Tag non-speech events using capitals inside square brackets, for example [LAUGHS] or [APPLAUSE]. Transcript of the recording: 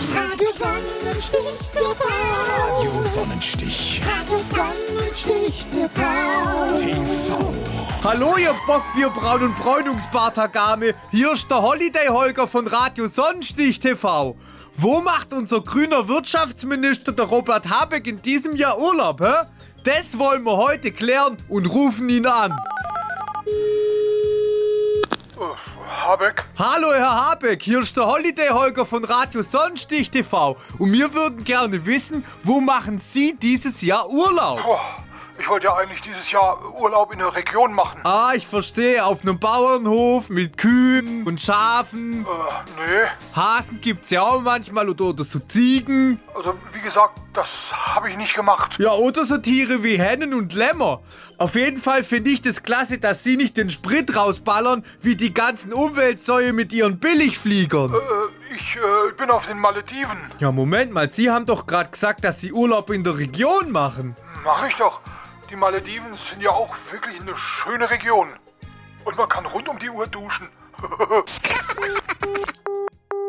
Radio Sonnenstich TV. Radio Sonnenstich. Radio Sonnenstich TV. TV. Hallo, ihr Bockbier, Braun und Bräunungsbartagame. Hier ist der Holiday Holger von Radio Sonnenstich TV. Wo macht unser grüner Wirtschaftsminister, der Robert Habeck, in diesem Jahr Urlaub, hä? Das wollen wir heute klären und rufen ihn an. Habeck? Hallo, Herr Habeck, hier ist der Holiday Holger von Radio Sonnenstich TV. Und wir würden gerne wissen, wo machen Sie dieses Jahr Urlaub? Boah, ich wollte ja eigentlich dieses Jahr Urlaub in der Region machen. Ah, ich verstehe, auf einem Bauernhof mit Kühen und Schafen. Äh, nee. Hasen gibt's ja auch manchmal oder, oder so Ziegen. Also, wie gesagt, das habe ich nicht gemacht. Ja, oder so Tiere wie Hennen und Lämmer. Auf jeden Fall finde ich das klasse, dass sie nicht den Sprit rausballern, wie die ganzen Umweltsäue mit ihren Billigfliegern. Äh, ich äh, bin auf den Malediven. Ja, Moment mal, Sie haben doch gerade gesagt, dass Sie Urlaub in der Region machen. Mach ich doch. Die Malediven sind ja auch wirklich eine schöne Region. Und man kann rund um die Uhr duschen. [LAUGHS]